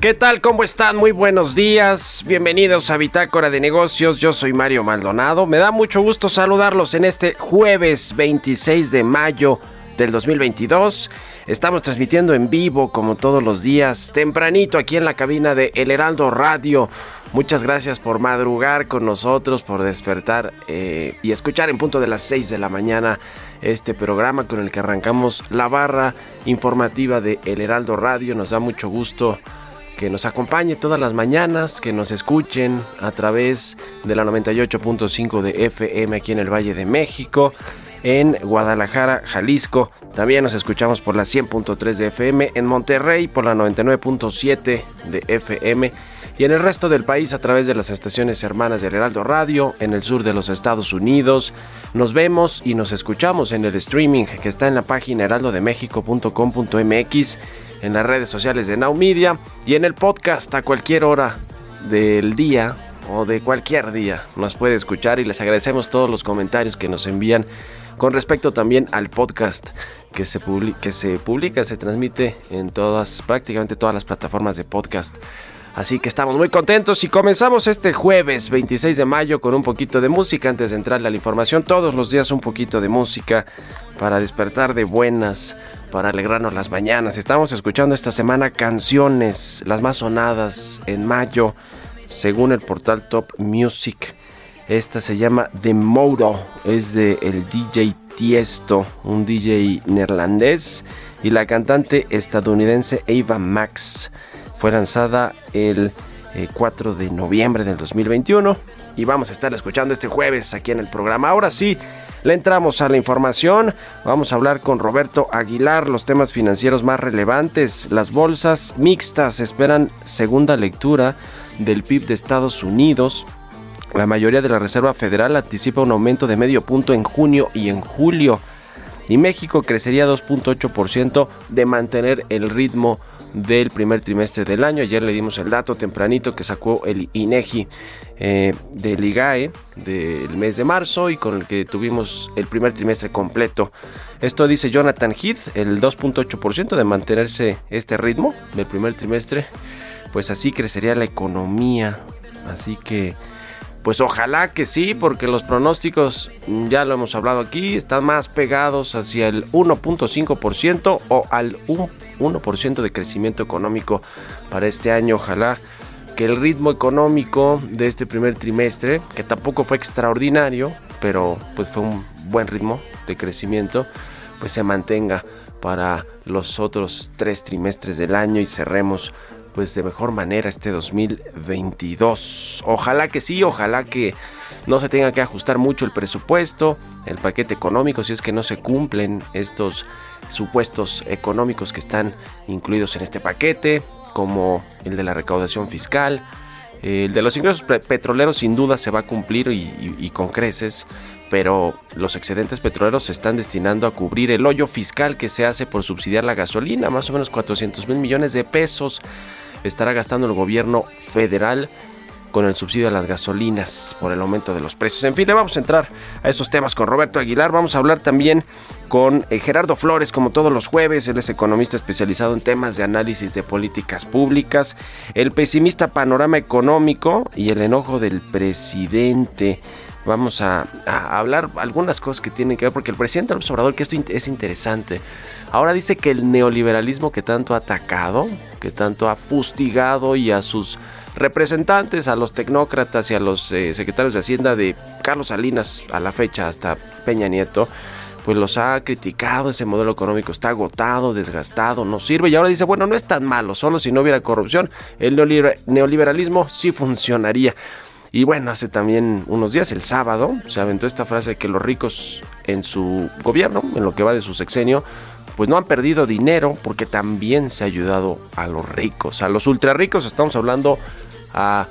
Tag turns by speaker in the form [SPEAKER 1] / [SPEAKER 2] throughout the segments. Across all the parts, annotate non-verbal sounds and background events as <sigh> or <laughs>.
[SPEAKER 1] ¿Qué tal? ¿Cómo están? Muy buenos días. Bienvenidos a Bitácora de Negocios. Yo soy Mario Maldonado. Me da mucho gusto saludarlos en este jueves 26 de mayo del 2022. Estamos transmitiendo en vivo como todos los días, tempranito aquí en la cabina de El Heraldo Radio. Muchas gracias por madrugar con nosotros, por despertar eh, y escuchar en punto de las 6 de la mañana este programa con el que arrancamos la barra informativa de El Heraldo Radio. Nos da mucho gusto que nos acompañe todas las mañanas, que nos escuchen a través de la 98.5 de FM aquí en el Valle de México, en Guadalajara, Jalisco. También nos escuchamos por la 100.3 de FM, en Monterrey por la 99.7 de FM y en el resto del país a través de las estaciones hermanas del Heraldo Radio, en el sur de los Estados Unidos. Nos vemos y nos escuchamos en el streaming que está en la página heraldodemexico.com.mx, en las redes sociales de Now Media y en el podcast a cualquier hora del día o de cualquier día nos puede escuchar y les agradecemos todos los comentarios que nos envían con respecto también al podcast que se, publi- que se publica, se transmite en todas, prácticamente todas las plataformas de podcast. Así que estamos muy contentos y comenzamos este jueves 26 de mayo con un poquito de música antes de entrarle a la información. Todos los días un poquito de música para despertar de buenas, para alegrarnos las mañanas. Estamos escuchando esta semana canciones, las más sonadas en mayo, según el portal Top Music. Esta se llama The Modo, es de el DJ Tiesto, un DJ neerlandés, y la cantante estadounidense Ava Max. Fue lanzada el eh, 4 de noviembre del 2021 y vamos a estar escuchando este jueves aquí en el programa. Ahora sí, le entramos a la información. Vamos a hablar con Roberto Aguilar los temas financieros más relevantes. Las bolsas mixtas esperan segunda lectura del PIB de Estados Unidos. La mayoría de la Reserva Federal anticipa un aumento de medio punto en junio y en julio. Y México crecería 2.8% de mantener el ritmo del primer trimestre del año. Ayer le dimos el dato tempranito que sacó el INEGI eh, del IGAE del mes de marzo y con el que tuvimos el primer trimestre completo. Esto dice Jonathan Heath, el 2.8% de mantenerse este ritmo del primer trimestre. Pues así crecería la economía. Así que pues ojalá que sí, porque los pronósticos, mm, ya lo hemos hablado aquí, están más pegados hacia el 1.5% o al 1% de crecimiento económico para este año. Ojalá que el ritmo económico de este primer trimestre, que tampoco fue extraordinario, pero pues fue un buen ritmo de crecimiento, pues se mantenga para los otros tres trimestres del año y cerremos pues de mejor manera este 2022. Ojalá que sí, ojalá que no se tenga que ajustar mucho el presupuesto, el paquete económico, si es que no se cumplen estos supuestos económicos que están incluidos en este paquete, como el de la recaudación fiscal. El de los ingresos pe- petroleros sin duda se va a cumplir y- y con creces, pero los excedentes petroleros se están destinando a cubrir el hoyo fiscal que se hace por subsidiar la gasolina, más o menos 400 mil millones de pesos. Estará gastando el gobierno federal con el subsidio a las gasolinas por el aumento de los precios. En fin, le vamos a entrar a esos temas con Roberto Aguilar. Vamos a hablar también con eh, Gerardo Flores, como todos los jueves. Él es economista especializado en temas de análisis de políticas públicas, el pesimista panorama económico y el enojo del presidente. Vamos a, hablar algunas cosas que tienen que ver, porque el presidente López Obrador, que esto es interesante, ahora dice que el neoliberalismo que tanto ha atacado, que tanto ha fustigado y a sus representantes, a los tecnócratas y a los eh, secretarios de Hacienda de Carlos Salinas a la fecha hasta Peña Nieto, pues los ha criticado, ese modelo económico está agotado, desgastado, no sirve y ahora dice, bueno, no es tan malo, solo si no hubiera corrupción, el neoliberalismo sí funcionaría. Y bueno, hace también unos días, el sábado, se aventó esta frase de que los ricos en su gobierno, en lo que va de su sexenio, pues no han perdido dinero porque también se ha ayudado a los ricos, a los ultra ricos estamos hablando a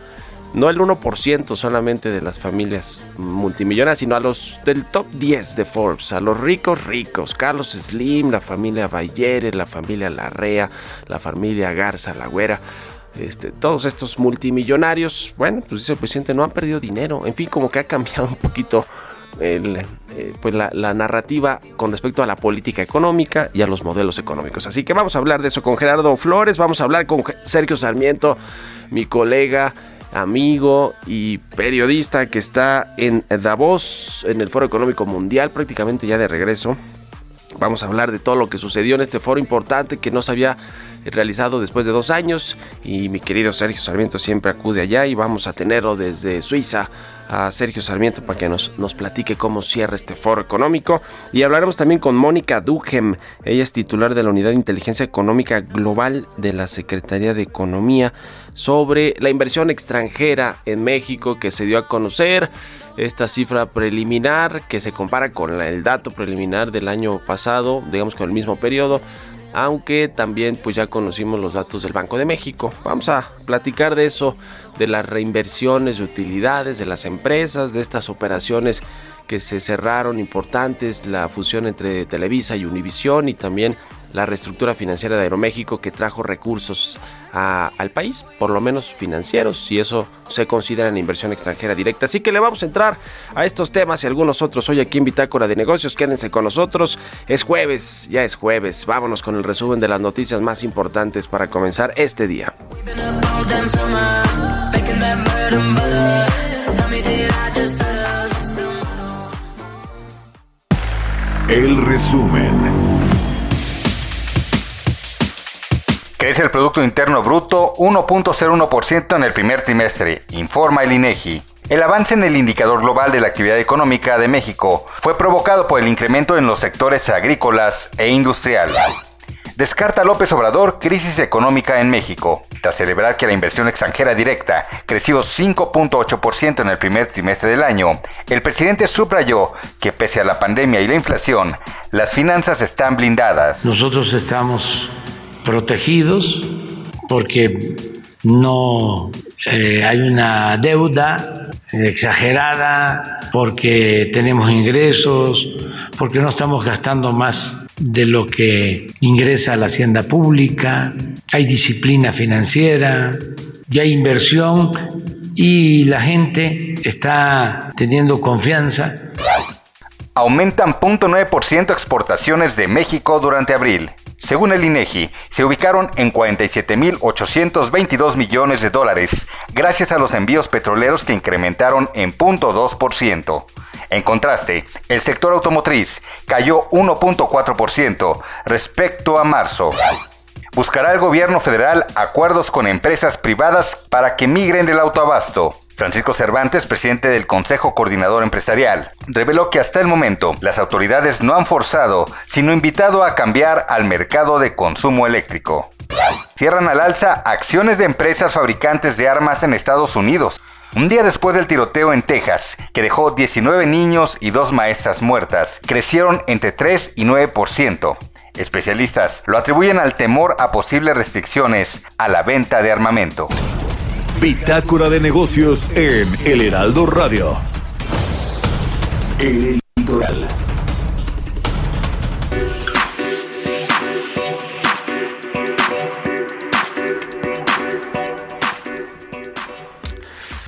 [SPEAKER 1] no el 1% solamente de las familias multimillonarias, sino a los del top 10 de Forbes, a los ricos ricos, Carlos Slim, la familia Bayeres, la familia Larrea, la familia Garza, la Güera, este, todos estos multimillonarios, bueno, pues dice el presidente, no han perdido dinero, en fin, como que ha cambiado un poquito eh, pues la, narrativa con respecto a la política económica y a los modelos económicos. Así que vamos a hablar de eso con Gerardo Flores, vamos a hablar con Sergio Sarmiento, mi colega, amigo y periodista que está en Davos, en el Foro Económico Mundial, prácticamente ya de regreso. Vamos a hablar de todo lo que sucedió en este foro importante que no se había realizado después de dos años y mi querido Sergio Sarmiento siempre acude allá y vamos a tenerlo desde Suiza a Sergio Sarmiento para que nos, nos platique cómo cierra este foro económico. Y hablaremos también con Mónica Duhem. Ella es titular de la Unidad de Inteligencia Económica Global de la Secretaría de Economía sobre la inversión extranjera en México que se dio a conocer. Esta cifra preliminar que se compara con el dato preliminar del año pasado, digamos con el mismo periodo, aunque también pues ya conocimos los datos del Banco de México. Vamos a platicar de eso, de las reinversiones de utilidades de las empresas, de estas operaciones que se cerraron importantes, la fusión entre Televisa y Univisión y también la reestructura financiera de Aeroméxico que trajo recursos al país, por lo menos financieros, y eso se considera en inversión extranjera directa. Así que le vamos a entrar a estos temas y algunos otros hoy aquí en Bitácora de Negocios. Quédense con nosotros. Es jueves, ya es jueves. Vámonos con el resumen de las noticias más importantes para comenzar este día.
[SPEAKER 2] El resumen.
[SPEAKER 3] Crece el Producto Interno Bruto 1.01% en el primer trimestre, informa el INEGI. El avance en el indicador global de la actividad económica de México fue provocado por el incremento en los sectores agrícolas e industrial. Descarta López Obrador crisis económica en México, tras celebrar que la inversión extranjera directa creció 5.8% en el primer trimestre del año. El presidente subrayó que pese a la pandemia y la inflación, las finanzas están blindadas.
[SPEAKER 4] Nosotros estamos protegidos porque no eh, hay una deuda exagerada, porque tenemos ingresos, porque no estamos gastando más de lo que ingresa a la hacienda pública, hay disciplina financiera, ya hay inversión y la gente está teniendo confianza.
[SPEAKER 3] Aumentan 0.9% exportaciones de México durante abril. Según el INEGI, se ubicaron en 47.822 millones de dólares, gracias a los envíos petroleros que incrementaron en 0.2%. En contraste, el sector automotriz cayó 1.4% respecto a marzo. Buscará el gobierno federal acuerdos con empresas privadas para que migren del autoabasto. Francisco Cervantes, presidente del Consejo Coordinador Empresarial, reveló que hasta el momento las autoridades no han forzado, sino invitado a cambiar al mercado de consumo eléctrico. Cierran al alza acciones de empresas fabricantes de armas en Estados Unidos. Un día después del tiroteo en Texas, que dejó 19 niños y dos maestras muertas, crecieron entre 3 y 9%. Especialistas lo atribuyen al temor a posibles restricciones a la venta de armamento.
[SPEAKER 2] Bitácora de negocios en El Heraldo Radio. El Litoral.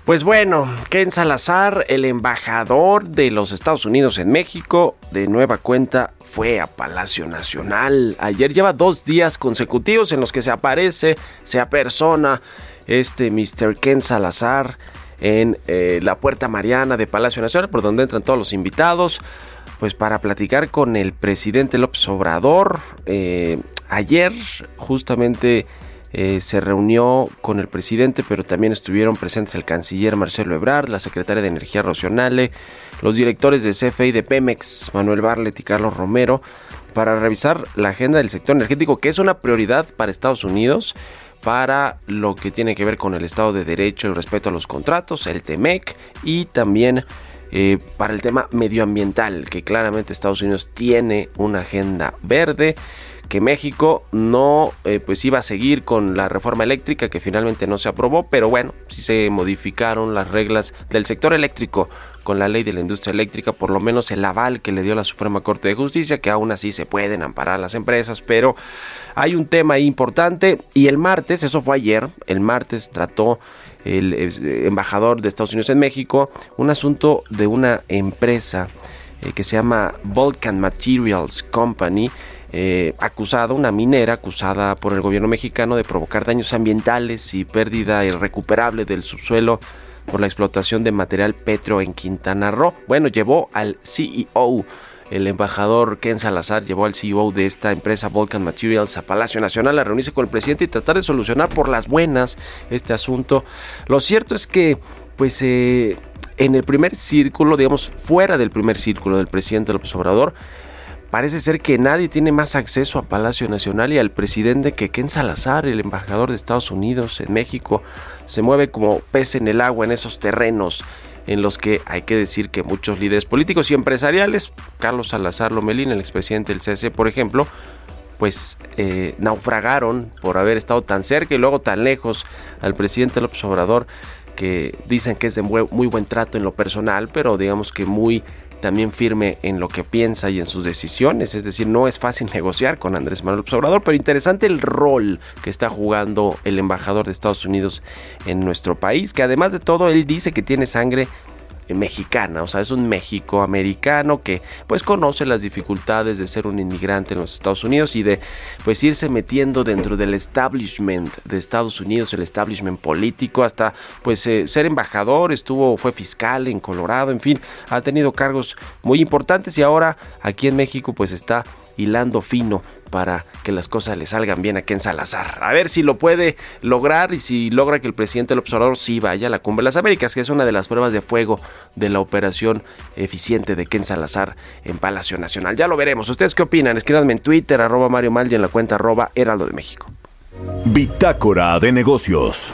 [SPEAKER 1] Pues bueno, Ken Salazar, el embajador de los Estados Unidos en México, de nueva cuenta fue a Palacio Nacional. Ayer lleva dos días consecutivos en los que se aparece, se apersona este Mr. Ken Salazar en eh, la Puerta Mariana de Palacio Nacional, por donde entran todos los invitados, pues para platicar con el presidente López Obrador. Eh, ayer justamente eh, se reunió con el presidente, pero también estuvieron presentes el canciller Marcelo Ebrard, la secretaria de Energía Rocionale, los directores de CFE de Pemex, Manuel Barlet y Carlos Romero, para revisar la agenda del sector energético, que es una prioridad para Estados Unidos para lo que tiene que ver con el Estado de Derecho y respeto a los contratos, el TEMEC y también eh, para el tema medioambiental, que claramente Estados Unidos tiene una agenda verde que México no eh, pues iba a seguir con la reforma eléctrica que finalmente no se aprobó, pero bueno, sí se modificaron las reglas del sector eléctrico con la ley de la industria eléctrica, por lo menos el aval que le dio la Suprema Corte de Justicia, que aún así se pueden amparar las empresas, pero hay un tema importante y el martes, eso fue ayer, el martes trató el eh, embajador de Estados Unidos en México un asunto de una empresa eh, que se llama Vulcan Materials Company, eh, acusada, una minera acusada por el gobierno mexicano de provocar daños ambientales y pérdida irrecuperable del subsuelo por la explotación de material petro en Quintana Roo. Bueno, llevó al CEO, el embajador Ken Salazar, llevó al CEO de esta empresa Vulcan Materials a Palacio Nacional a reunirse con el presidente y tratar de solucionar por las buenas este asunto. Lo cierto es que, pues, eh, en el primer círculo, digamos, fuera del primer círculo del presidente López Obrador, Parece ser que nadie tiene más acceso a Palacio Nacional y al presidente que Ken Salazar, el embajador de Estados Unidos en México, se mueve como pez en el agua en esos terrenos en los que hay que decir que muchos líderes políticos y empresariales, Carlos Salazar Lomelín, el expresidente del CC, por ejemplo, pues eh, naufragaron por haber estado tan cerca y luego tan lejos al presidente López Obrador, que dicen que es de muy buen trato en lo personal, pero digamos que muy también firme en lo que piensa y en sus decisiones. Es decir, no es fácil negociar con Andrés Manuel López Obrador, pero interesante el rol que está jugando el embajador de Estados Unidos en nuestro país, que además de todo él dice que tiene sangre mexicana, o sea, es un México americano que pues conoce las dificultades de ser un inmigrante en los Estados Unidos y de pues irse metiendo dentro del establishment de Estados Unidos, el establishment político, hasta pues eh, ser embajador, estuvo, fue fiscal en Colorado, en fin, ha tenido cargos muy importantes y ahora aquí en México pues está hilando fino para que las cosas le salgan bien a Ken Salazar. A ver si lo puede lograr y si logra que el presidente López Obrador sí vaya a la Cumbre de las Américas, que es una de las pruebas de fuego de la operación eficiente de Ken Salazar en Palacio Nacional. Ya lo veremos. ¿Ustedes qué opinan? Escríbanme en Twitter, arroba Mario Mal y en la cuenta arroba Heraldo de México.
[SPEAKER 2] Bitácora de negocios.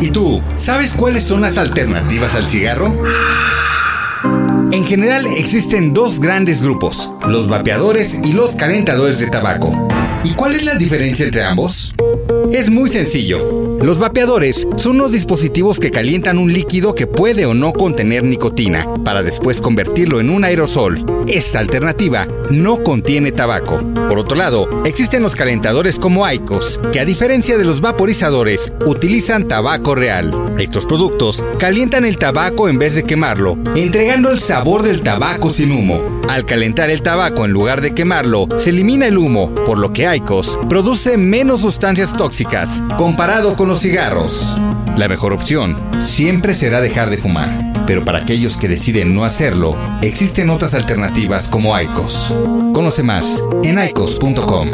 [SPEAKER 5] ¿Y tú, sabes cuáles son las alternativas al cigarro? En general existen dos grandes grupos, los vapeadores y los calentadores de tabaco. ¿Y cuál es la diferencia entre ambos? Es muy sencillo. Los vapeadores son unos dispositivos que calientan un líquido que puede o no contener nicotina para después convertirlo en un aerosol. Esta alternativa no contiene tabaco. Por otro lado, existen los calentadores como ICOS, que a diferencia de los vaporizadores, utilizan tabaco real. Estos productos calientan el tabaco en vez de quemarlo, entregando el sabor del tabaco sin humo. Al calentar el tabaco en lugar de quemarlo, se elimina el humo, por lo que ICOS produce menos sustancias tóxicas comparado con los cigarros. La mejor opción siempre será dejar de fumar, pero para aquellos que deciden no hacerlo, existen otras alternativas como ICOS. Conoce más en icos.com.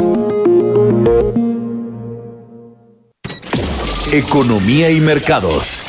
[SPEAKER 2] Economía y mercados.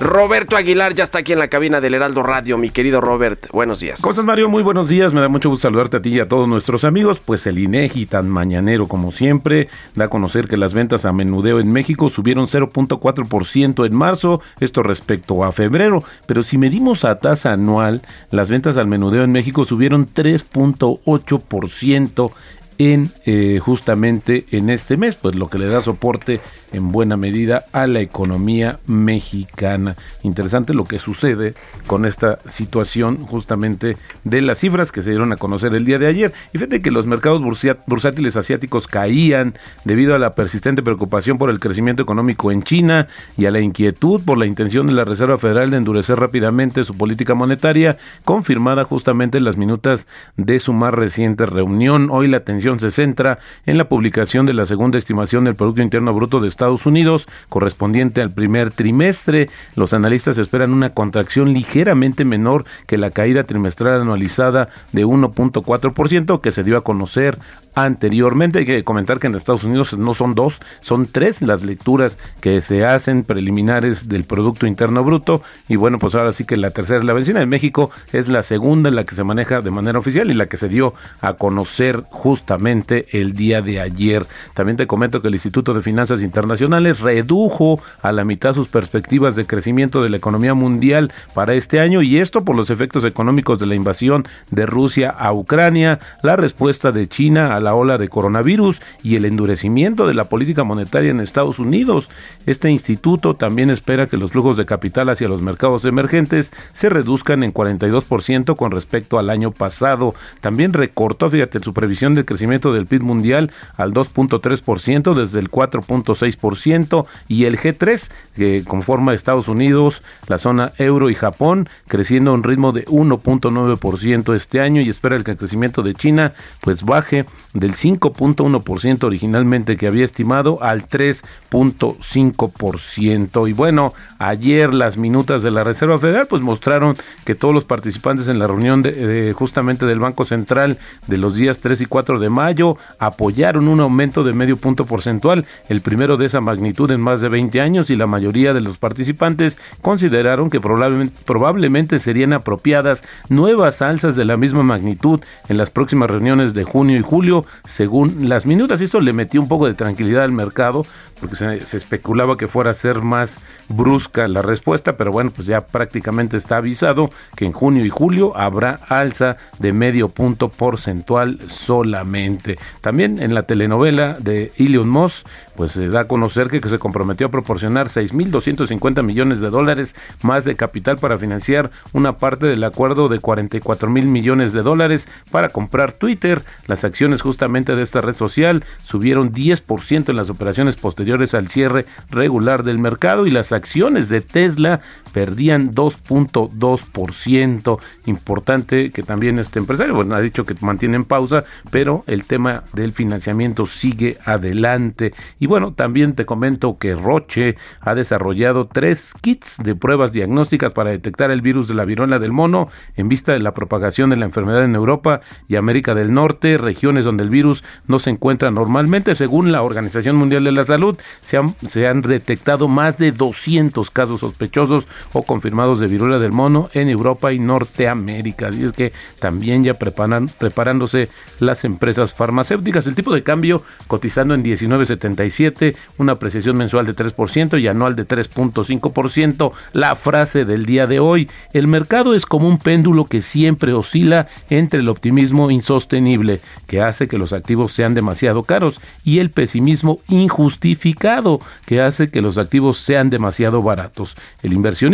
[SPEAKER 1] Roberto Aguilar ya está aquí en la cabina del Heraldo Radio, mi querido Robert. Buenos días.
[SPEAKER 6] ¿Cómo estás, Mario? Muy buenos días. Me da mucho gusto saludarte a ti y a todos nuestros amigos. Pues el INEGI, tan mañanero como siempre, da a conocer que las ventas a menudeo en México subieron 0.4% en marzo, esto respecto a febrero. Pero si medimos a tasa anual, las ventas al menudeo en México subieron 3.8% en eh, justamente en este mes, pues lo que le da soporte en buena medida a la economía mexicana. Interesante lo que sucede con esta situación justamente de las cifras que se dieron a conocer el día de ayer. Y fíjate que los mercados bursátiles asiáticos caían debido a la persistente preocupación por el crecimiento económico en China y a la inquietud por la intención de la Reserva Federal de endurecer rápidamente su política monetaria, confirmada justamente en las minutas de su más reciente reunión. Hoy la atención se centra en la publicación de la segunda estimación del Producto Interno Bruto de Estados Unidos, correspondiente al primer trimestre. Los analistas esperan una contracción ligeramente menor que la caída trimestral anualizada de 1.4% que se dio a conocer anteriormente. Hay que comentar que en Estados Unidos no son dos, son tres las lecturas que se hacen preliminares del Producto Interno Bruto. Y bueno, pues ahora sí que la tercera es la vencida. En México es la segunda en la que se maneja de manera oficial y la que se dio a conocer justamente el día de ayer. También te comento que el Instituto de Finanzas Internacionales redujo a la mitad sus perspectivas de crecimiento de la economía mundial para este año y esto por los efectos económicos de la invasión de Rusia a Ucrania, la respuesta de China a ola de coronavirus y el endurecimiento de la política monetaria en Estados Unidos. Este instituto también espera que los flujos de capital hacia los mercados emergentes se reduzcan en 42% con respecto al año pasado. También recortó, fíjate, su previsión de crecimiento del PIB mundial al 2.3% desde el 4.6% y el G3, que conforma Estados Unidos, la zona euro y Japón, creciendo a un ritmo de 1.9% este año y espera que el crecimiento de China pues baje del 5.1% originalmente que había estimado al 3.5%. Y bueno, ayer las minutas de la Reserva Federal pues mostraron que todos los participantes en la reunión de, justamente del Banco Central de los días 3 y 4 de mayo apoyaron un aumento de medio punto porcentual, el primero de esa magnitud en más de 20 años y la mayoría de los participantes consideraron que probablemente, probablemente serían apropiadas nuevas alzas de la misma magnitud en las próximas reuniones de junio y julio según las minutas. Esto le metió un poco de tranquilidad al mercado porque se, especulaba que fuera a ser más brusca la respuesta, pero bueno, pues ya prácticamente está avisado que en junio y julio habrá alza de medio punto porcentual solamente. También en la telenovela de Elon Moss, pues se da a conocer que, que se comprometió a proporcionar 6.250 millones de dólares más de capital para financiar una parte del acuerdo de 44 mil millones de dólares para comprar Twitter. Las acciones justamente de esta red social subieron 10% en las operaciones posteriores al cierre regular del mercado y las acciones de Tesla perdían 2.2%. Importante que también este empresario, bueno, ha dicho que mantienen pausa, pero el tema del financiamiento sigue adelante. Y bueno, también te comento que Roche ha desarrollado tres kits de pruebas diagnósticas para detectar el virus de la viruela del mono en vista de la propagación de la enfermedad en Europa y América del Norte, regiones donde el virus no se encuentra normalmente. Según la Organización Mundial de la Salud, se han, se han detectado más de 200 casos sospechosos o confirmados de viruela del mono en Europa y Norteamérica. Así es que también ya preparan, preparándose las empresas farmacéuticas. El tipo de cambio cotizando en 19.77, una apreciación mensual de 3% y anual de 3.5%. La frase del día de hoy, el mercado es como un péndulo que siempre oscila entre el optimismo insostenible, que hace que los activos sean demasiado caros, y el pesimismo injustificado, que hace que los activos sean demasiado baratos. El inversión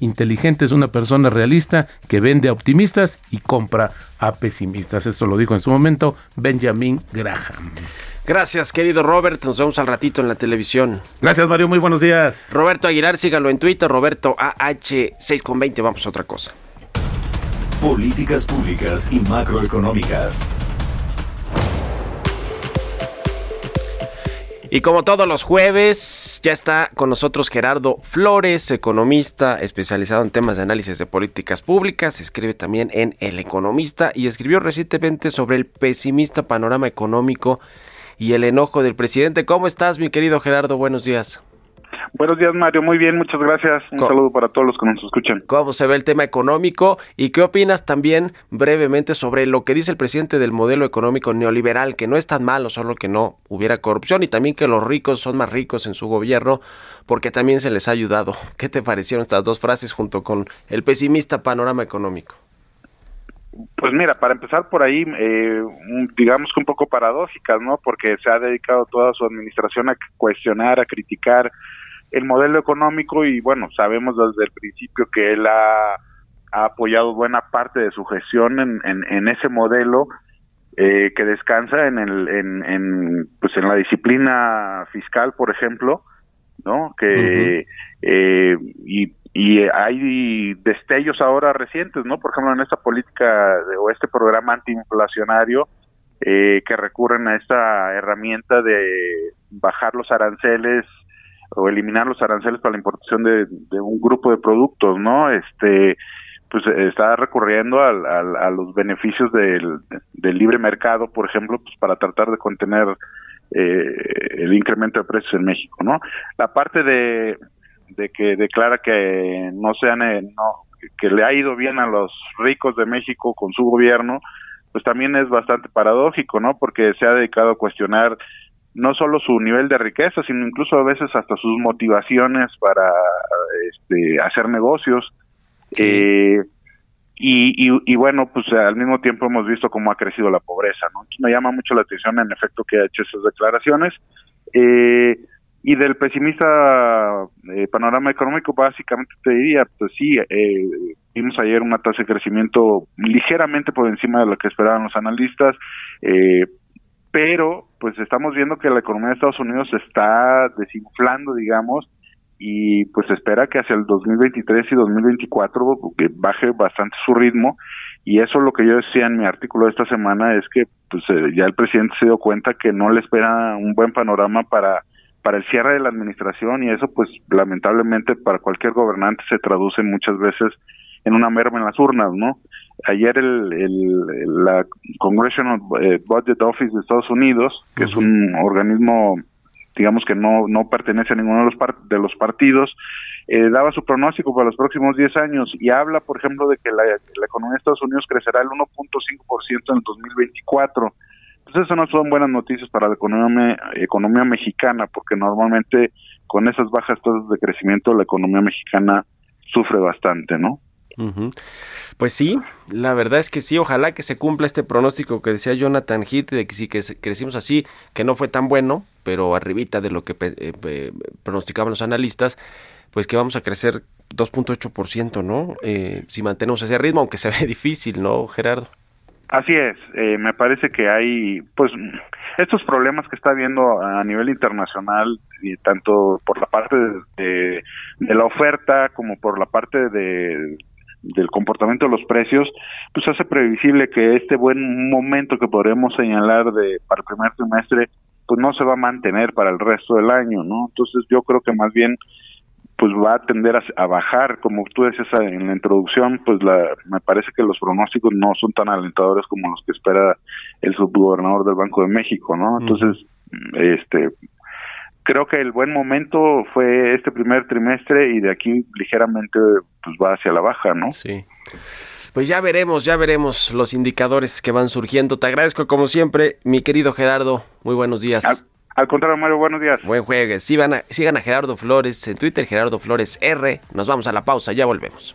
[SPEAKER 6] inteligente es una persona realista que vende a optimistas y compra a pesimistas. Esto lo dijo en su momento Benjamin Graham.
[SPEAKER 1] Gracias, querido Robert. Nos vemos al ratito en la televisión.
[SPEAKER 6] Gracias, Mario. Muy buenos días.
[SPEAKER 1] Roberto Aguilar, sígalo en Twitter. Roberto AH6 con 20. Vamos a otra cosa.
[SPEAKER 2] Políticas públicas y macroeconómicas.
[SPEAKER 1] Y como todos los jueves, ya está con nosotros Gerardo Flores, economista especializado en temas de análisis de políticas públicas. Escribe también en El Economista y escribió recientemente sobre el pesimista panorama económico y el enojo del presidente. ¿Cómo estás, mi querido Gerardo? Buenos días.
[SPEAKER 7] Buenos días, Mario. Muy bien, muchas gracias. Un saludo para todos los que nos escuchan.
[SPEAKER 1] ¿Cómo se ve el tema económico? ¿Y qué opinas también brevemente sobre lo que dice el presidente del modelo económico neoliberal, que no es tan malo, solo que no hubiera corrupción y también que los ricos son más ricos en su gobierno porque también se les ha ayudado? <laughs> ¿Qué te parecieron estas dos frases junto con el pesimista panorama económico?
[SPEAKER 7] Pues mira, para empezar por ahí, eh, digamos que un poco paradójicas, ¿no? Porque se ha dedicado toda su administración a cuestionar, a criticar el modelo económico y bueno, sabemos desde el principio que él ha, apoyado buena parte de su gestión en, en, ese modelo eh, que descansa en, el, en, en, pues en la disciplina fiscal, por ejemplo, ¿no? Que eh, y y hay destellos ahora recientes, ¿no? Por ejemplo, en esta política o este programa antiinflacionario eh, que recurren a esta herramienta de bajar los aranceles o eliminar los aranceles para la importación de, un grupo de productos, ¿no? Este, pues está recurriendo a, los beneficios del, libre mercado, por ejemplo, pues para tratar de contener eh, el incremento de precios en México, ¿no? La parte de de que declara que no sean eh, no que le ha ido bien a los ricos de México con su gobierno, pues también es bastante paradójico, ¿no? Porque se ha dedicado a cuestionar no solo su nivel de riqueza, sino incluso a veces hasta sus motivaciones para este, hacer negocios. Eh, y, y, bueno, pues al mismo tiempo hemos visto cómo ha crecido la pobreza, ¿no? Me llama mucho la atención en efecto que ha hecho esas declaraciones. Eh, y del pesimista eh, panorama económico, básicamente te diría, pues sí, eh, vimos ayer una tasa de crecimiento ligeramente por encima de lo que esperaban los analistas, eh, pero pues estamos viendo que la economía de Estados Unidos se está desinflando, digamos, y pues espera que hacia el 2023 y 2024 que baje bastante su ritmo. Y eso es lo que yo decía en mi artículo de esta semana es que pues eh, ya el presidente se dio cuenta que no le espera un buen panorama para para el cierre de la administración y eso pues lamentablemente para cualquier gobernante se traduce muchas veces en una merma en las urnas, ¿no? Ayer el, el, la Congressional eh, Budget Office de Estados Unidos, que es un organismo digamos que no no pertenece a ninguno de los de los partidos, eh, daba su pronóstico para los próximos 10 años y habla, por ejemplo, de que la, la economía de Estados Unidos crecerá el 1.5% en el 2024 pues eso no son buenas noticias para la economía, economía mexicana, porque normalmente con esas bajas tasas de crecimiento la economía mexicana sufre bastante, ¿no?
[SPEAKER 1] Pues sí, la verdad es que sí, ojalá que se cumpla este pronóstico que decía Jonathan Heath de que si que crecimos así, que no fue tan bueno, pero arribita de lo que eh, pronosticaban los analistas, pues que vamos a crecer 2.8%, ¿no? Eh, si mantenemos ese ritmo, aunque se <laughs> ve difícil, ¿no, Gerardo?
[SPEAKER 7] Así es, eh, me parece que hay, pues, estos problemas que está habiendo a nivel internacional, y tanto por la parte de, la oferta como por la parte de, del comportamiento de los precios, pues hace previsible que este buen momento que podremos señalar de para el primer trimestre, pues no se va a mantener para el resto del año, ¿no? Entonces yo creo que más bien pues va a tender a, bajar, como tú decías en la introducción, pues la, me parece que los pronósticos no son tan alentadores como los que espera el subgobernador del Banco de México, ¿no? Entonces, este, creo que el buen momento fue este primer trimestre y de aquí ligeramente pues va hacia la baja, ¿no?
[SPEAKER 1] Sí. Pues ya veremos, ya veremos los indicadores que van surgiendo. Te agradezco como siempre, mi querido Gerardo. Muy buenos días.
[SPEAKER 7] Al contrario, Mario, buenos días.
[SPEAKER 1] Buen jueves. Sigan a, sigan a Gerardo Flores en Twitter, Gerardo Flores R. Nos vamos a la pausa, ya volvemos.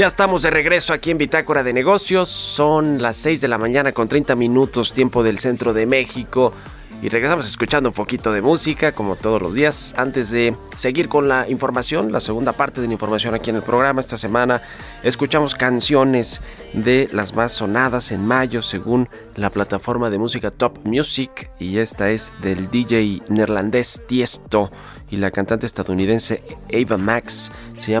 [SPEAKER 1] Ya estamos de regreso aquí en Bitácora de Negocios. Son las 6 de la mañana con 30 minutos tiempo del centro de México. Y regresamos escuchando un poquito de música, como todos los días. Antes de seguir con la información, la segunda parte de la información aquí en el programa, esta semana escuchamos canciones de las más sonadas en mayo, según la plataforma de música Top Music. Y esta es del DJ neerlandés Tiesto y la cantante estadounidense Ava Max. Se llama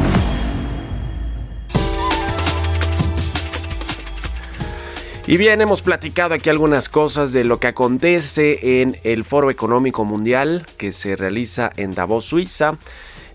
[SPEAKER 1] Y bien, hemos platicado aquí algunas cosas de lo que acontece en el Foro Económico Mundial que se realiza en Davos, Suiza.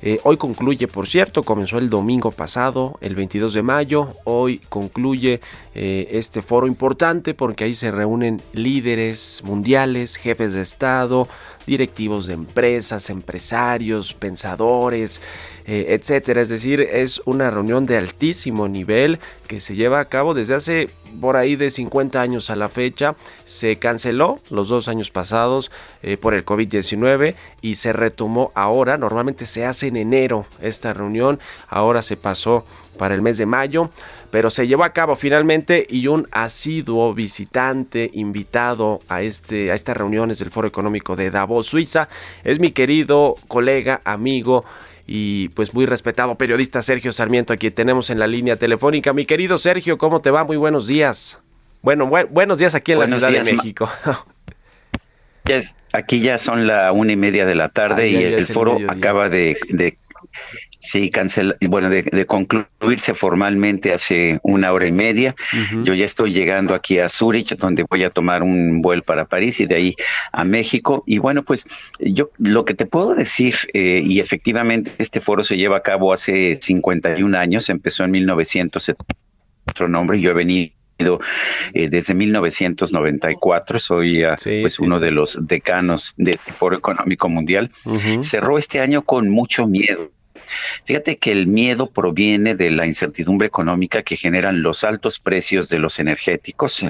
[SPEAKER 1] Eh, hoy concluye, por cierto, comenzó el domingo pasado, el 22 de mayo. Hoy concluye eh, este foro importante porque ahí se reúnen líderes mundiales, jefes de Estado, directivos de empresas, empresarios, pensadores, eh, etcétera. Es decir, es una reunión de altísimo nivel que se lleva a cabo desde hace por ahí de 50 años a la fecha. Se canceló los dos años pasados eh, por el COVID-19 y se retomó ahora. Normalmente se hace en enero esta reunión, ahora se pasó para el mes de mayo pero se llevó a cabo finalmente y un asiduo visitante invitado a, este, a estas reuniones del Foro Económico de Davos, Suiza, es mi querido colega, amigo y pues muy respetado periodista Sergio Sarmiento, a quien tenemos en la línea telefónica. Mi querido Sergio, ¿cómo te va? Muy buenos días. Bueno, buenos días aquí en la Ciudad de México.
[SPEAKER 8] aquí ya son la una y media de la tarde y el, foro acaba de, Sí, cancela, bueno, de, concluirse formalmente hace una hora y media. Yo ya estoy llegando aquí a Zurich, donde voy a tomar un vuelo para París y de ahí a México. Y bueno, pues yo lo que te puedo decir, eh, y efectivamente este foro se lleva a cabo hace 51 años, empezó en 1970, otro nombre, yo he venido eh, desde 1994, soy ah, pues uno de los decanos de este Foro Económico Mundial. Cerró este año con mucho miedo Fíjate que el miedo proviene de la incertidumbre económica que generan los altos precios de los energéticos,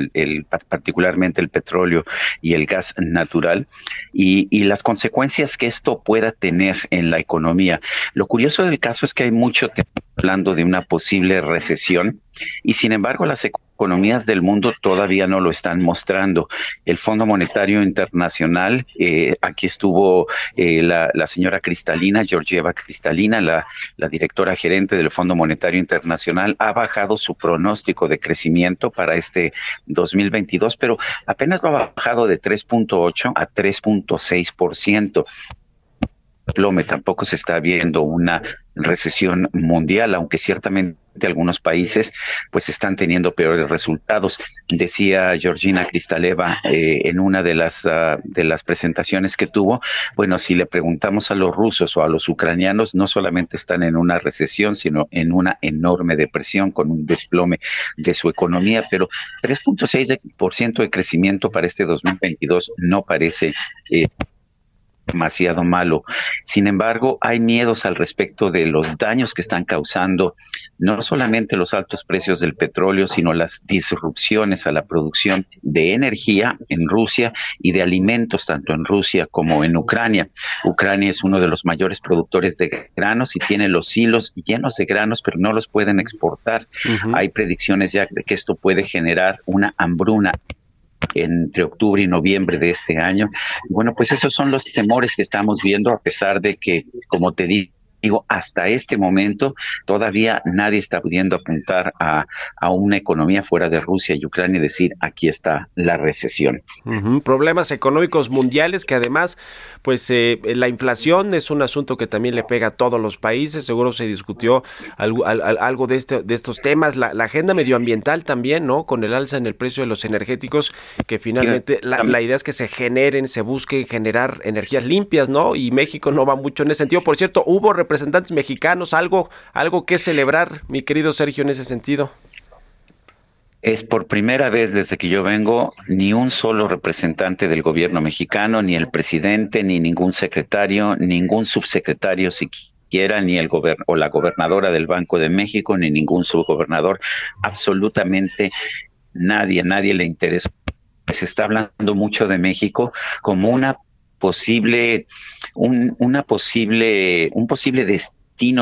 [SPEAKER 8] particularmente el petróleo y el gas natural, y, y, las consecuencias que esto pueda tener en la economía. Lo curioso del caso es que hay mucho hablando de una posible recesión y sin embargo las economías del mundo todavía no lo están mostrando. El Fondo Monetario Internacional, eh, aquí estuvo eh, la, señora Cristalina, Georgieva Cristalina, la, la directora gerente del Fondo Monetario Internacional, ha bajado su pronóstico de crecimiento para este 2022, pero apenas lo ha bajado de 3.8 a 3.6% plome, tampoco se está viendo una recesión mundial, aunque ciertamente algunos países pues están teniendo peores resultados. Decía Georgina Cristaleva eh, en una de las ah, de las presentaciones que tuvo, bueno, si le preguntamos a los rusos o a los ucranianos, no solamente están en una recesión, sino en una enorme depresión con un desplome de su economía, pero 3.6% de crecimiento para este 2022 no parece eh, demasiado malo. Sin embargo, hay miedos al respecto de los daños que están causando no solamente los altos precios del petróleo, sino las disrupciones a la producción de energía en Rusia y de alimentos tanto en Rusia como en Ucrania. Ucrania es uno de los mayores productores de granos y tiene los hilos llenos de granos, pero no los pueden exportar. Hay predicciones ya de que esto puede generar una hambruna entre octubre y noviembre de este año. Bueno, pues esos son los temores que estamos viendo, a pesar de que, como te digo, digo, hasta este momento todavía nadie está pudiendo apuntar a, una economía fuera de Rusia y Ucrania y decir aquí está la recesión.
[SPEAKER 1] Problemas económicos mundiales que además, pues eh, la inflación es un asunto que también le pega a todos los países. Seguro se discutió algo, algo de, este, de estos temas. La, agenda medioambiental también, ¿no? Con el alza en el precio de los energéticos, que finalmente la, la idea es que se generen, se busquen generar energías limpias, ¿no? Y México no va mucho en ese sentido. Por cierto, hubo representantes mexicanos, algo, algo que celebrar, mi querido Sergio, en ese sentido.
[SPEAKER 8] Es por primera vez desde que yo vengo, ni un solo representante del gobierno mexicano, ni el presidente, ni ningún secretario, ningún subsecretario siquiera ni el o la gobernadora del Banco de México, ni ningún subgobernador, absolutamente nadie, nadie le interesa. Se está hablando mucho de México como una posible, un, una posible, un posible destino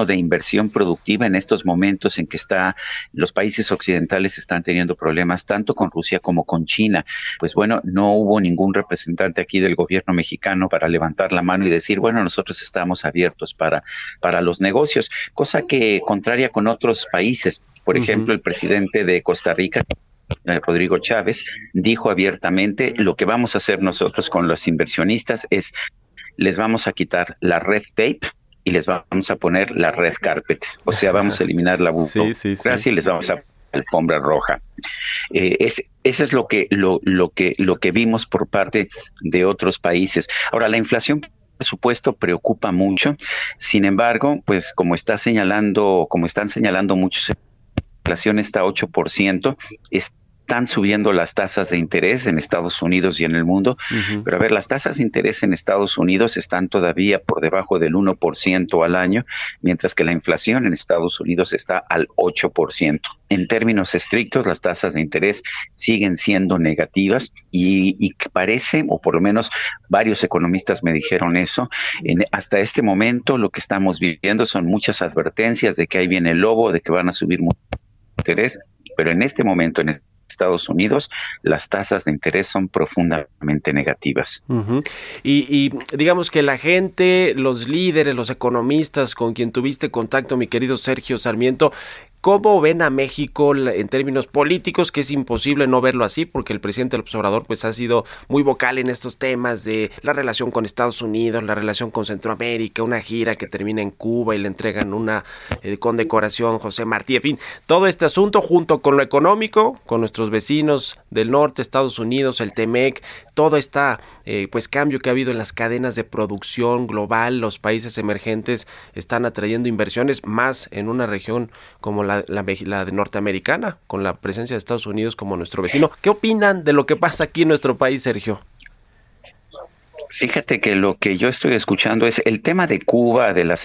[SPEAKER 8] de inversión productiva en estos momentos en que está los países occidentales están teniendo problemas tanto con Rusia como con China. Pues bueno, no hubo ningún representante aquí del gobierno mexicano para levantar la mano y decir, bueno, nosotros estamos abiertos para para los negocios, cosa que contraria con otros países. Por ejemplo, el presidente de Costa Rica Rodrigo Chávez dijo abiertamente lo que vamos a hacer nosotros con los inversionistas es les vamos a quitar la red tape y les vamos a poner la red carpet. O sea, vamos a eliminar la burocracia y les vamos a alfombra roja. Eh, es, eso es lo que, lo, lo, que, lo que vimos por parte de otros países. Ahora, la inflación por supuesto preocupa mucho. Sin embargo, pues como está señalando, como están señalando muchos, la inflación está 8%, es están subiendo las tasas de interés en Estados Unidos y en el mundo, pero a ver, las tasas de interés en Estados Unidos están todavía por debajo del 1% al año, mientras que la inflación en Estados Unidos está al 8%. En términos estrictos, las tasas de interés siguen siendo negativas y, y parece, o por lo menos varios economistas me dijeron eso, en, hasta este momento lo que estamos viviendo son muchas advertencias de que ahí viene el lobo, de que van a subir mucho interés, pero en este momento, en Estados Unidos, las tasas de interés son profundamente negativas.
[SPEAKER 1] y, y, digamos que la gente, los líderes, los economistas con quien tuviste contacto, mi querido Sergio Sarmiento, ¿Cómo ven a México en términos políticos? Que es imposible no verlo así, porque el presidente López Obrador pues, ha sido muy vocal en estos temas de la relación con Estados Unidos, la relación con Centroamérica, una gira que termina en Cuba y le entregan una eh, condecoración José Martí, en fin, todo este asunto junto con lo económico, con nuestros vecinos del norte, Estados Unidos, el TEMEC, todo este pues cambio que ha habido en las cadenas de producción global, los países emergentes están atrayendo inversiones más en una región como la la, de norteamericana, con la presencia de Estados Unidos como nuestro vecino. ¿Qué opinan de lo que pasa aquí en nuestro país, Sergio?
[SPEAKER 8] Fíjate que lo que yo estoy escuchando es el tema de Cuba, de la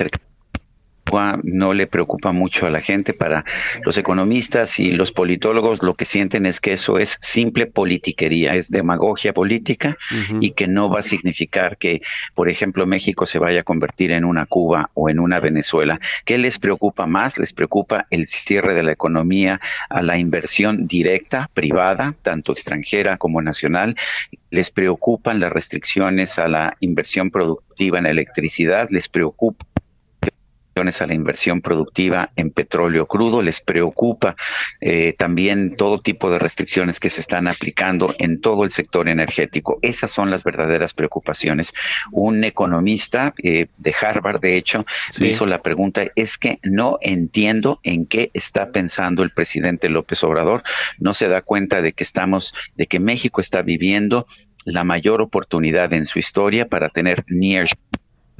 [SPEAKER 8] no le preocupa mucho a la gente. Para los economistas y los politólogos lo que sienten es que eso es simple politiquería, es demagogia política y que no va a significar que, por ejemplo, México se vaya a convertir en una Cuba o en una Venezuela. ¿Qué les preocupa más? Les preocupa el cierre de la economía a la inversión directa, privada, tanto extranjera como nacional. Les preocupan las restricciones a la inversión productiva en electricidad, les preocupa a la inversión productiva en petróleo crudo, les preocupa eh, también todo tipo de restricciones que se están aplicando en todo el sector energético. Esas son las verdaderas preocupaciones. Un economista eh, de Harvard, de hecho, me hizo la pregunta, es que no entiendo en qué está pensando el presidente López Obrador, no se da cuenta de que estamos, de que México está viviendo la mayor oportunidad en su historia para tener near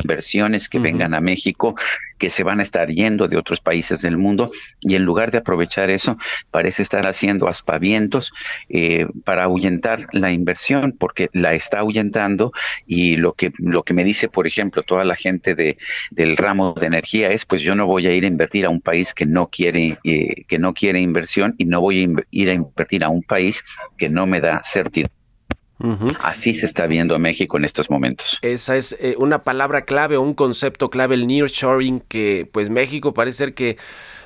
[SPEAKER 8] inversiones que vengan a México, que se van a estar yendo de otros países del mundo y en lugar de aprovechar eso, parece estar haciendo aspavientos eh, para ahuyentar la inversión, porque la está ahuyentando y lo que, lo que me dice, por ejemplo, toda la gente de, del ramo de energía es, pues yo no voy a ir a invertir a un país que no quiere, eh, que no quiere inversión y no voy a ir a invertir a un país que no me da certidumbre Así se está viendo México en estos momentos.
[SPEAKER 1] Esa es eh, una palabra clave o un concepto clave, el nearshoring, que pues México parece ser que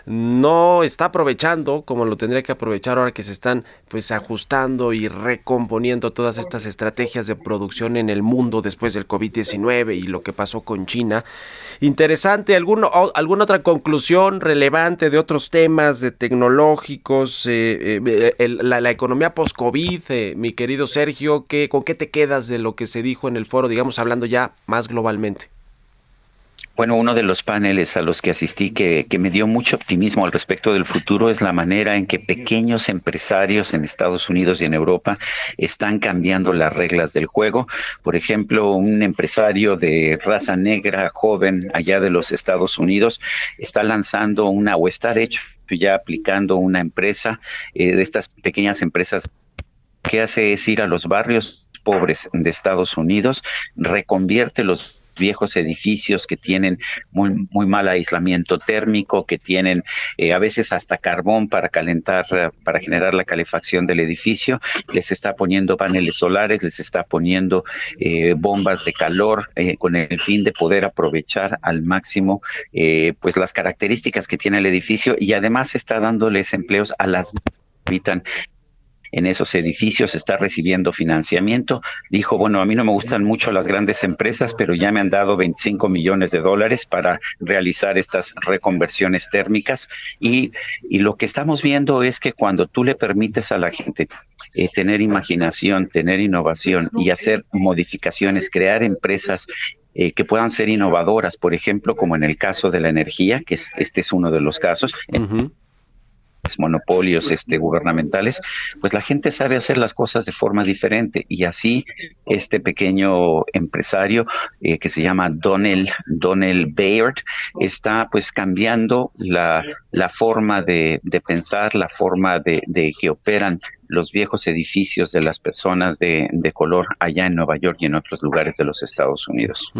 [SPEAKER 1] no está aprovechando como lo tendría que aprovechar ahora que se están pues ajustando y recomponiendo todas estas estrategias de producción en el mundo después del COVID-19 y lo que pasó con China. Interesante, ¿alguna otra conclusión relevante de otros temas de tecnológicos, eh, eh, la, economía post-COVID, eh, mi querido Sergio, ¿qué, ¿con qué te quedas de lo que se dijo en el foro, digamos, hablando ya más globalmente?
[SPEAKER 8] Bueno, uno de los paneles a los que asistí que, me dio mucho optimismo al respecto del futuro es la manera en que pequeños empresarios en Estados Unidos y en Europa están cambiando las reglas del juego. Por ejemplo, un empresario de raza negra joven allá de los Estados Unidos está lanzando una, o está de hecho ya aplicando una empresa eh, de estas pequeñas empresas que hace es ir a los barrios pobres de Estados Unidos, reconvierte los viejos edificios que tienen muy, muy mal aislamiento térmico, que tienen eh, a veces hasta carbón para calentar, para generar la calefacción del edificio, les está poniendo paneles solares, les está poniendo eh, bombas de calor eh, con el fin de poder aprovechar al máximo pues las características que tiene el edificio y además está dándoles empleos a las habitan en esos edificios, está recibiendo financiamiento. Dijo, bueno, a mí no me gustan mucho las grandes empresas, pero ya me han dado 25 millones de dólares para realizar estas reconversiones térmicas. Y, lo que estamos viendo es que cuando tú le permites a la gente eh, tener imaginación, tener innovación y hacer modificaciones, crear empresas eh, que puedan ser innovadoras, por ejemplo, como en el caso de la energía, que es, este es uno de los casos monopolios este, gubernamentales, pues la gente sabe hacer las cosas de forma diferente. Y así este pequeño empresario eh, que se llama Donald, Donald Baird está pues cambiando la, la forma de, de pensar, la forma de, de que operan los viejos edificios de las personas de, color allá en Nueva York y en otros lugares de los Estados Unidos.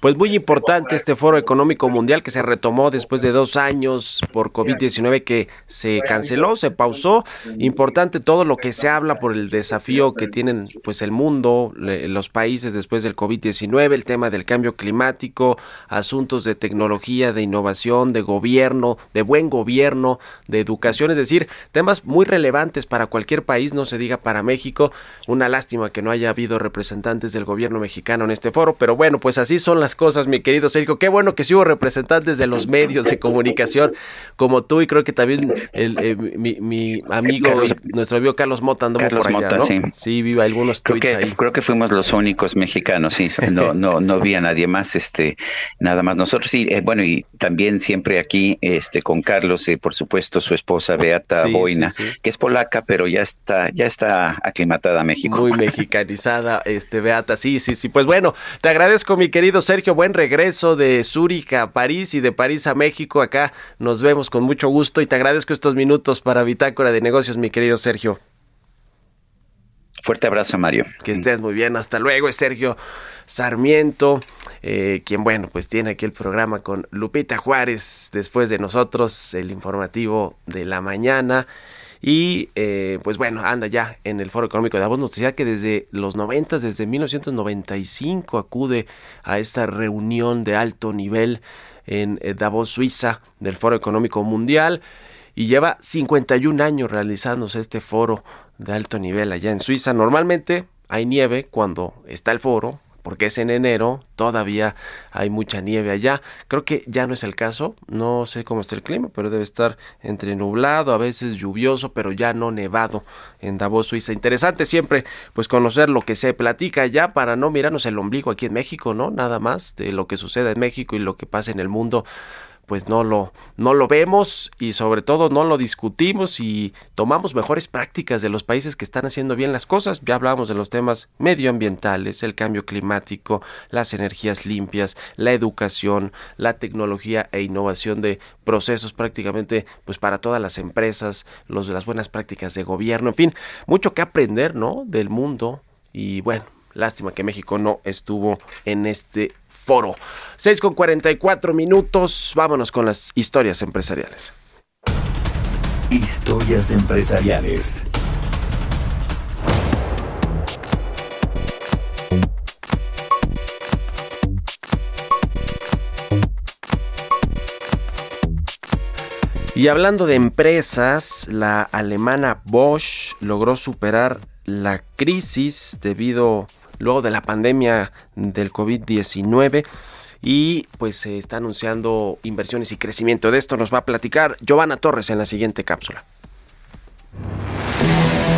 [SPEAKER 1] Pues muy importante este foro económico mundial que se retomó después de dos años por COVID-19 que se canceló, se pausó. Importante todo lo que se habla por el desafío que tienen pues el mundo, los países después del COVID-19, el tema del cambio climático, asuntos de tecnología, de innovación, de gobierno, de buen gobierno, de educación, es decir, temas muy relevantes para cualquier país, no se diga para México. Una lástima que no haya habido representantes del gobierno mexicano en este foro, pero bueno, pues así son las cosas, mi querido Sergio. Qué bueno que sí hubo representantes de los medios de comunicación como tú y creo que también el, eh, mi, amigo, nuestro amigo Carlos Mota andó por allá, ¿no?
[SPEAKER 8] sí.
[SPEAKER 1] Sí, viva algunos
[SPEAKER 8] tweets creo que,
[SPEAKER 1] ahí.
[SPEAKER 8] Creo que fuimos los únicos mexicanos, sí, <laughs> no, no, no vi a nadie más, este, nada más nosotros, sí, eh, bueno, y también siempre aquí, este, con Carlos, y por supuesto, su esposa Beata Boina, que es polaca, pero ya está, ya está aclimatada México.
[SPEAKER 1] Muy mexicanizada, este Beata, sí, sí, sí. Pues bueno, te agradezco mi querido Sergio, buen regreso de Zúrich a París y de París a México. Acá nos vemos con mucho gusto y te agradezco estos minutos para Bitácora de Negocios, mi querido Sergio.
[SPEAKER 8] Fuerte abrazo, Mario.
[SPEAKER 1] Que estés muy bien. Hasta luego, es Sergio Sarmiento, eh, quien, bueno, pues tiene aquí el programa con Lupita Juárez, después de nosotros, el informativo de la mañana. Y eh, pues bueno, anda ya en el Foro Económico de Davos. Nos decía que desde los 90, desde 1995, acude a esta reunión de alto nivel en eh, Davos, Suiza, del Foro Económico Mundial. Y lleva 51 años realizándose este foro de alto nivel allá en Suiza. Normalmente hay nieve cuando está el foro, porque es en enero, todavía hay mucha nieve allá. Creo que ya no es el caso, no sé cómo está el clima, pero debe estar entre nublado, a veces lluvioso, pero ya no nevado en Davos, Suiza. Interesante siempre pues conocer lo que se platica allá para no mirarnos el ombligo aquí en México, ¿no? Nada más de lo que sucede en México y lo que pasa en el mundo pues no lo, no lo vemos y sobre todo no lo discutimos y tomamos mejores prácticas de los países que están haciendo bien las cosas. Ya hablamos de los temas medioambientales, el cambio climático, las energías limpias, la educación, la tecnología e innovación de procesos prácticamente pues para todas las empresas, los de las buenas prácticas de gobierno, en fin, mucho que aprender, ¿no? del mundo y bueno, lástima que México no estuvo en este foro. 6 con 44 minutos, vámonos con las historias empresariales.
[SPEAKER 2] Historias empresariales.
[SPEAKER 1] Y hablando de empresas, la alemana Bosch logró superar la crisis debido a luego de la pandemia del COVID-19 y pues se está anunciando inversiones y crecimiento. De esto nos va a platicar Giovanna Torres en la siguiente cápsula.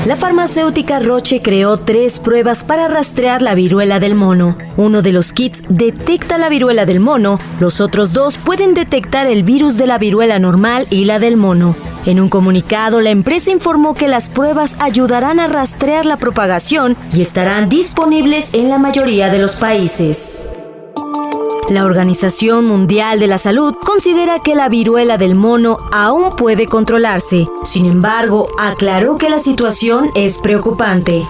[SPEAKER 9] La farmacéutica Roche creó tres pruebas para rastrear la viruela del mono. Uno de los kits detecta la viruela del mono, los otros dos pueden detectar el virus de la viruela normal y la del mono. En un comunicado, la empresa informó que las pruebas ayudarán a rastrear la propagación y estarán disponibles en la mayoría de los países. La Organización Mundial de la Salud considera que la viruela del mono aún puede controlarse. Sin embargo, aclaró que la situación es preocupante.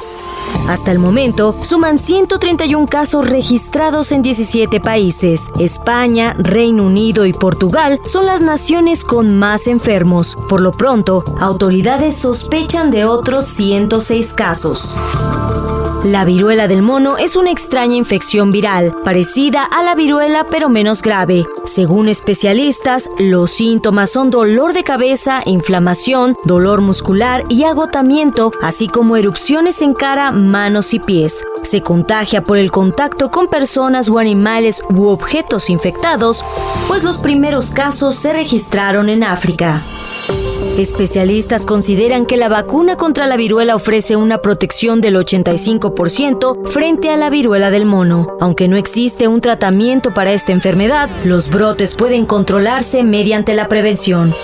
[SPEAKER 9] Hasta el momento, suman 131 casos registrados en 17 países. España, Reino Unido y Portugal son las naciones con más enfermos. Por lo pronto, autoridades sospechan de otros 106 casos. La viruela del mono es una extraña infección viral, parecida a la viruela pero menos grave. Según especialistas, los síntomas son dolor de cabeza, inflamación, dolor muscular y agotamiento, así como erupciones en cara, manos y pies. Se contagia por el contacto con personas o animales u objetos infectados, pues los primeros casos se registraron en África. Especialistas consideran que la vacuna contra la viruela ofrece una protección del 85% frente a la viruela del mono. Aunque no existe un tratamiento para esta enfermedad, los brotes pueden controlarse mediante la prevención.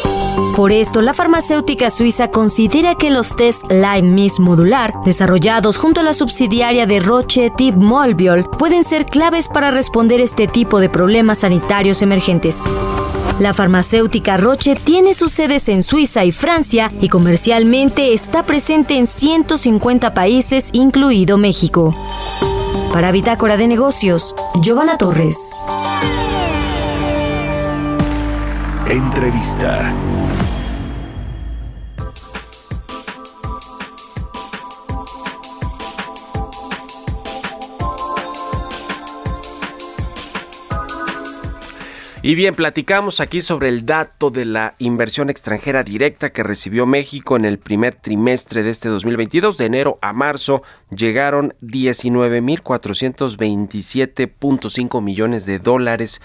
[SPEAKER 9] Por esto, la farmacéutica suiza considera que los test Lyme modular, desarrollados junto a la subsidiaria de Roche Tip Molbiol, pueden ser claves para responder este tipo de problemas sanitarios emergentes. La farmacéutica Roche tiene sus sedes en Suiza y Francia y comercialmente está presente en 150 países, incluido México. Para Bitácora de Negocios, Giovanna Torres.
[SPEAKER 2] Entrevista.
[SPEAKER 1] Y bien, platicamos aquí sobre el dato de la inversión extranjera directa que recibió México en el primer trimestre de este 2022. De enero a marzo llegaron 19.427.5 millones de dólares.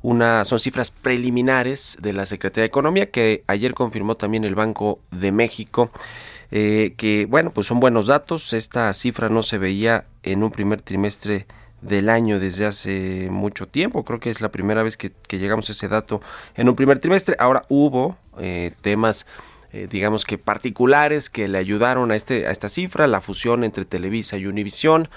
[SPEAKER 1] Una, son cifras preliminares de la Secretaría de Economía que ayer confirmó también el Banco de México. Eh, que bueno, pues son buenos datos. Esta cifra no se veía en un primer trimestre del año desde hace mucho tiempo. Creo que es la primera vez que, llegamos a ese dato en un primer trimestre. Ahora hubo eh, temas, eh, digamos que particulares que le ayudaron a, este, a esta cifra, la fusión entre Televisa y Univisión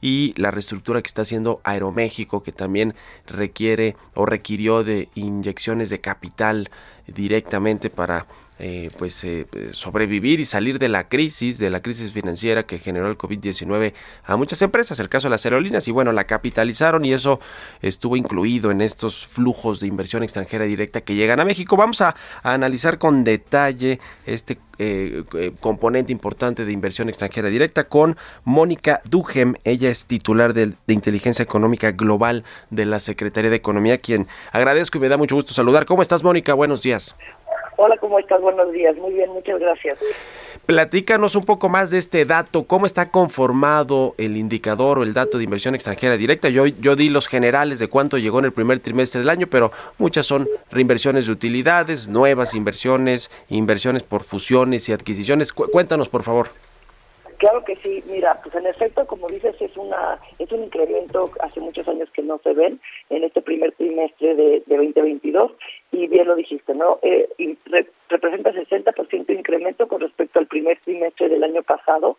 [SPEAKER 1] y la reestructura que está haciendo Aeroméxico, que también requiere o requirió de inyecciones de capital directamente para eh, pues eh, sobrevivir y salir de la crisis, de la crisis financiera que generó el COVID-19 a muchas empresas, el caso de las aerolíneas, y bueno, la capitalizaron y eso estuvo incluido en estos flujos de inversión extranjera directa que llegan a México. Vamos a, analizar con detalle este eh, componente importante de inversión extranjera directa con Mónica Dujem. Ella es titular de, Inteligencia Económica Global de la Secretaría de Economía, quien agradezco y me da mucho gusto saludar. ¿Cómo estás, Mónica? Buenos días.
[SPEAKER 10] Hola, ¿cómo estás? Buenos días. Muy bien, muchas gracias.
[SPEAKER 1] Platícanos un poco más de este dato, cómo está conformado el indicador o el dato de inversión extranjera directa. Yo, yo di los generales de cuánto llegó en el primer trimestre del año, pero muchas son reinversiones de utilidades, nuevas inversiones, inversiones por fusiones y adquisiciones. cuéntanos, por favor.
[SPEAKER 10] Claro que sí, mira, pues en efecto, como dices, es una es un incremento hace muchos años que no se ven en este primer trimestre de, de 2022 y bien lo dijiste, ¿no? Eh, representa 60% de incremento con respecto al primer trimestre del año pasado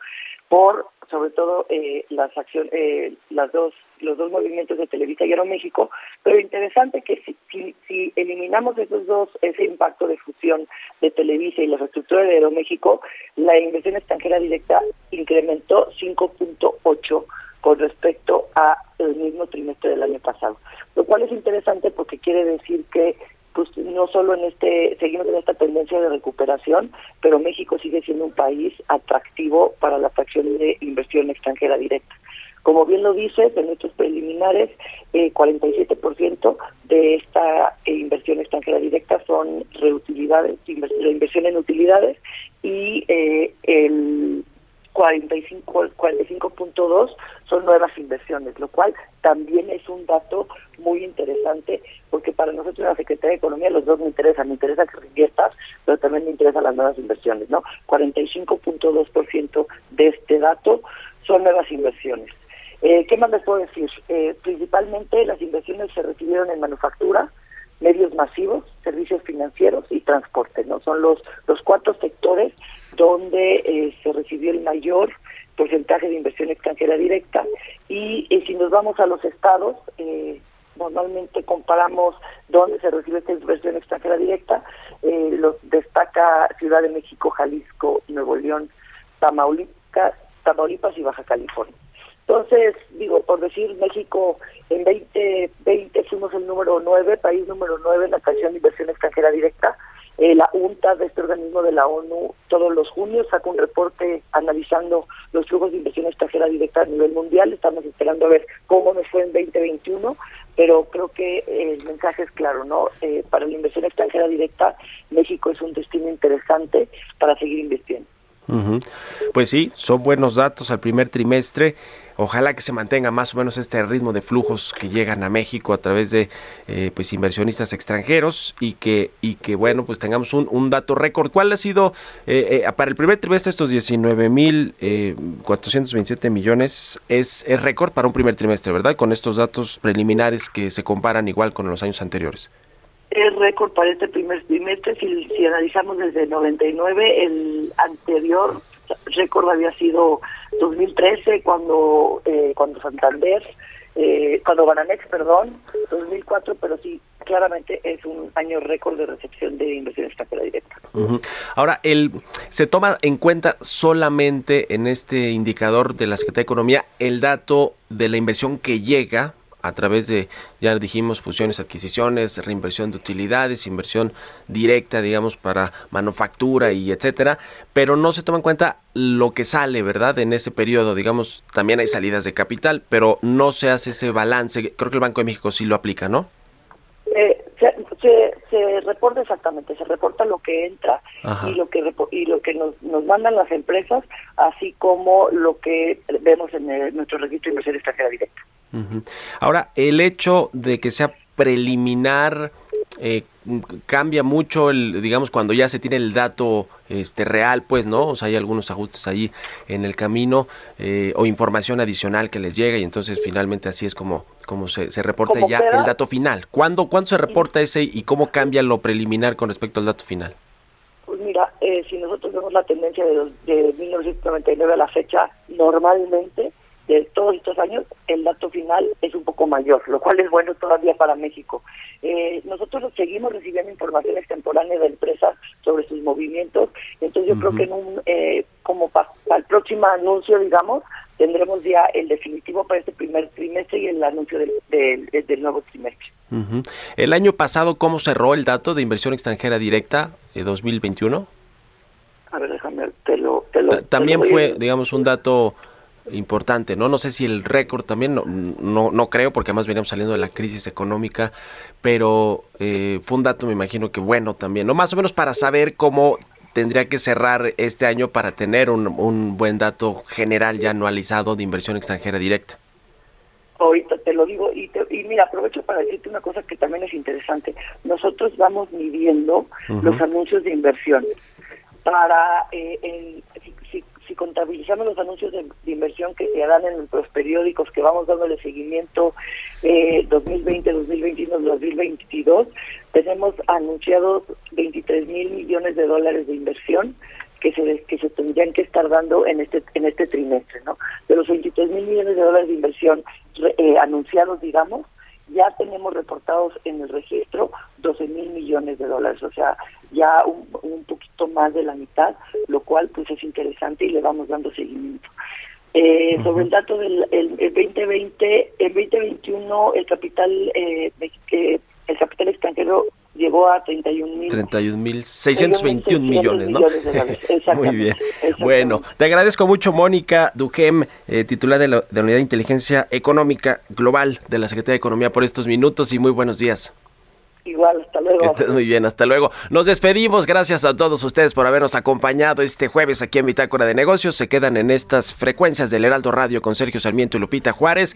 [SPEAKER 10] por sobre todo eh, las acciones, eh, las dos, los dos movimientos de Televisa y Aeroméxico, pero interesante que si, si, eliminamos esos dos, ese impacto de fusión de Televisa y la reestructura de Aeroméxico, la inversión extranjera directa incrementó 5.8 con respecto a el mismo trimestre del año pasado, lo cual es interesante porque quiere decir que pues no solo en este, seguimos en esta tendencia de recuperación, pero México sigue siendo un país atractivo para la atracción de inversión extranjera directa. Como bien lo dices, en nuestros preliminares, eh, 47% de esta eh, inversión extranjera directa son reutilidades, inversión en utilidades, y eh, el 45 45.2 son nuevas inversiones, lo cual también es un dato muy interesante porque para nosotros en la Secretaría de Economía los dos me interesan, me interesa que reinviertas, pero también me interesan las nuevas inversiones, ¿no? 45.2% de este dato son nuevas inversiones. Eh, ¿Qué más les puedo decir? Eh, principalmente las inversiones se recibieron en manufactura, medios masivos, servicios financieros y transporte, ¿no? Son los, los cuatro sectores donde eh, se recibió el mayor porcentaje de inversión extranjera directa y, si nos vamos a los estados, eh, normalmente comparamos dónde se recibe esta inversión extranjera directa, eh, los destaca Ciudad de México, Jalisco, Nuevo León, Tamaulipas, Tamaulipas y Baja California. Entonces, digo, por decir, México en 2020 fuimos el número 9, país número 9 en la creación de inversión extranjera directa. Eh, la UNTA de este organismo de la ONU todos los junios saca un reporte analizando los flujos de inversión extranjera directa a nivel mundial. Estamos esperando a ver cómo nos fue en 2021, pero creo que el mensaje es claro, ¿no? Eh, para la inversión extranjera directa, México es un destino interesante para seguir invirtiendo.
[SPEAKER 1] Pues sí, son buenos datos al primer trimestre. Ojalá que se mantenga más o menos este ritmo de flujos que llegan a México a través de eh, pues inversionistas extranjeros y que y que bueno pues tengamos un, un dato récord. ¿Cuál ha sido eh, eh, para el primer trimestre estos 19 mil 427 millones es, es récord para un primer trimestre, verdad? Con estos datos preliminares que se comparan igual con los años anteriores
[SPEAKER 10] es récord para este primer trimestre. Si, si analizamos desde 99, el anterior récord había sido 2013 cuando eh, cuando Santander, eh, cuando Bananex, perdón, 2004, pero sí claramente es un año récord de recepción de inversión extranjera directa.
[SPEAKER 1] Ahora, el se toma en cuenta solamente en este indicador de la Secretaría de Economía el dato de la inversión que llega a través de, ya dijimos, fusiones, adquisiciones, reinversión de utilidades, inversión directa, digamos, para manufactura y etcétera, pero no se toma en cuenta lo que sale, ¿verdad? En ese periodo, digamos, también hay salidas de capital, pero no se hace ese balance. Creo que el Banco de México sí lo aplica, ¿no?
[SPEAKER 10] Eh, se, se, reporta exactamente, se reporta lo que entra y lo que y lo que nos, nos mandan las empresas, así como lo que vemos en nuestro registro de inversión extranjera directa.
[SPEAKER 1] Ahora, el hecho de que sea preliminar eh, cambia mucho el digamos cuando ya se tiene el dato este real pues no o sea hay algunos ajustes ahí en el camino eh, o información adicional que les llega y entonces finalmente así es como como se, se reporta ya el dato final. ¿Cuándo, ¿cuándo se reporta ese y cómo cambia lo preliminar con respecto al dato final?
[SPEAKER 10] Pues mira, eh, si nosotros vemos la tendencia de, de 1999 a la fecha, normalmente de todos estos años, el dato final es un poco mayor, lo cual es bueno todavía para México. Eh, nosotros seguimos recibiendo información extemporánea de empresas sobre sus movimientos, entonces yo creo que en un, eh, como para el próximo anuncio, digamos, tendremos ya el definitivo para este primer trimestre y el anuncio del, del, nuevo trimestre.
[SPEAKER 1] El año pasado, ¿cómo cerró el dato de inversión extranjera directa de 2021?
[SPEAKER 10] A ver, déjame, te lo... Te lo
[SPEAKER 1] También fue, digamos, un dato importante, ¿no? No sé si el récord también, no, no, no creo, porque además veníamos saliendo de la crisis económica, pero eh, fue un dato, me imagino que bueno también, ¿no? Más o menos para saber cómo tendría que cerrar este año para tener un, un buen dato general ya anualizado de inversión extranjera directa.
[SPEAKER 10] Ahorita te lo digo y, y mira, aprovecho para decirte una cosa que también es interesante. Nosotros vamos midiendo los anuncios de inversión para eh, el, si contabilizamos los anuncios de, inversión que se dan en los periódicos que vamos dándole seguimiento eh, 2020, 2021, 2022, tenemos anunciados 23 mil millones de dólares de inversión que se que se tendrían que estar dando en este en este trimestre, ¿no? De los 23 mil millones de dólares de inversión eh, anunciados, digamos, ya tenemos reportados en el registro 12 mil millones de dólares, o sea, ya un, un, poquito más de la mitad, lo cual pues es interesante y le vamos dando seguimiento. Eh, Sobre el dato del el, 2020, el 2021 el capital eh, el extranjero llegó a 31 mil
[SPEAKER 1] 31 mil 621 millones, ¿no? <laughs> Muy bien. Bueno, te agradezco mucho, Mónica Dujem, eh, titular de la, de la Unidad de Inteligencia Económica Global de la Secretaría de Economía, por estos minutos y muy buenos días.
[SPEAKER 10] Igual, hasta luego. Que
[SPEAKER 1] estés muy bien, hasta luego. Nos despedimos, gracias a todos ustedes por habernos acompañado este jueves aquí en Bitácora de Negocios. Se quedan en estas frecuencias del Heraldo Radio con Sergio Sarmiento y Lupita Juárez.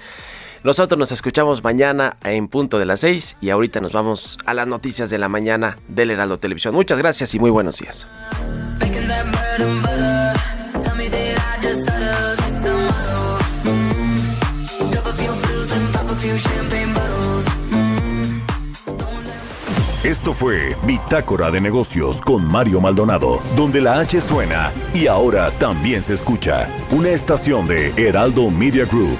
[SPEAKER 1] Nosotros nos escuchamos mañana en punto de las seis y ahorita nos vamos a las noticias de la mañana del Heraldo Televisión. Muchas gracias y muy buenos días.
[SPEAKER 2] Esto fue Bitácora de Negocios con Mario Maldonado, donde la H suena y ahora también se escucha. Una estación de Heraldo Media Group.